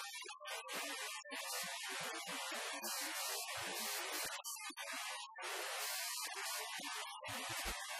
Thank you.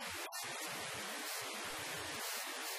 Thank you.